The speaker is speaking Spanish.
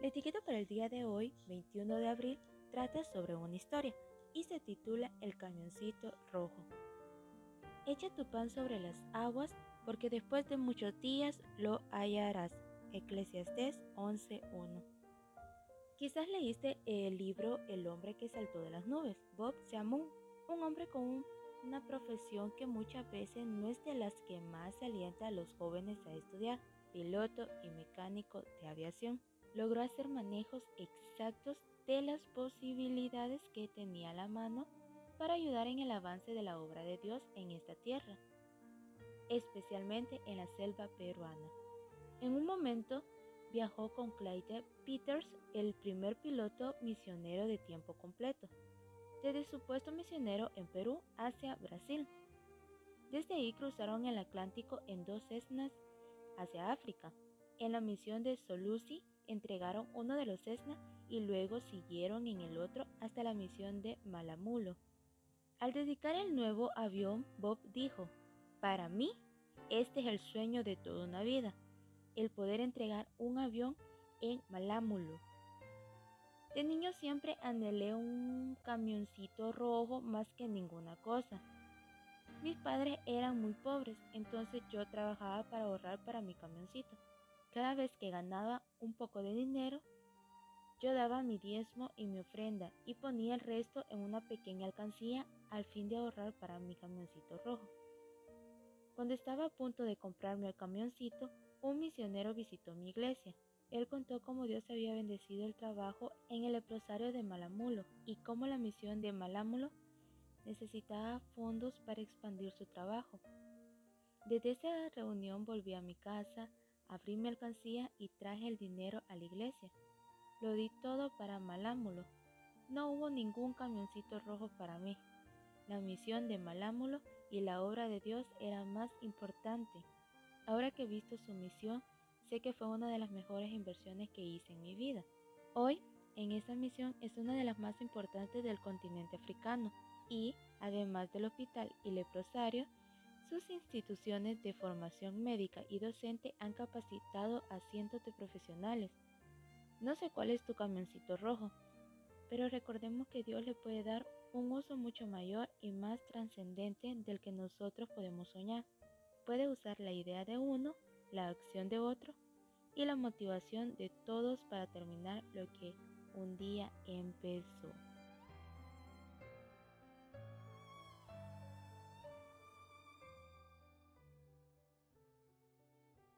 La etiqueta para el día de hoy, 21 de abril, trata sobre una historia y se titula El camioncito rojo. Echa tu pan sobre las aguas, porque después de muchos días lo hallarás. Eclesiastés 11.1. Quizás leíste el libro El hombre que saltó de las nubes, Bob Seamun, un hombre con una profesión que muchas veces no es de las que más alienta a los jóvenes a estudiar, piloto y mecánico de aviación. Logró hacer manejos exactos de las posibilidades que tenía a la mano para ayudar en el avance de la obra de Dios en esta tierra, especialmente en la selva peruana. En un momento viajó con Clyde Peters, el primer piloto misionero de tiempo completo, desde su puesto misionero en Perú hacia Brasil. Desde ahí cruzaron el Atlántico en dos Cessnas hacia África. En la misión de Solusi entregaron uno de los Cessna y luego siguieron en el otro hasta la misión de Malamulo. Al dedicar el nuevo avión, Bob dijo, para mí, este es el sueño de toda una vida, el poder entregar un avión en Malamulo. De niño siempre anhelé un camioncito rojo más que ninguna cosa. Mis padres eran muy pobres, entonces yo trabajaba para ahorrar para mi camioncito. Cada vez que ganaba un poco de dinero, yo daba mi diezmo y mi ofrenda y ponía el resto en una pequeña alcancía al fin de ahorrar para mi camioncito rojo. Cuando estaba a punto de comprarme el camioncito, un misionero visitó mi iglesia. Él contó cómo Dios había bendecido el trabajo en el leprosario de Malamulo y cómo la misión de Malamulo necesitaba fondos para expandir su trabajo. Desde esa reunión volví a mi casa, Abrí mi alcancía y traje el dinero a la iglesia. Lo di todo para Malámulo. No hubo ningún camioncito rojo para mí. La misión de Malámulo y la obra de Dios era más importante. Ahora que he visto su misión, sé que fue una de las mejores inversiones que hice en mi vida. Hoy, en esa misión es una de las más importantes del continente africano y, además del hospital y leprosario, sus instituciones de formación médica y docente han capacitado a cientos de profesionales. No sé cuál es tu camioncito rojo, pero recordemos que Dios le puede dar un uso mucho mayor y más trascendente del que nosotros podemos soñar. Puede usar la idea de uno, la acción de otro y la motivación de todos para terminar lo que un día empezó.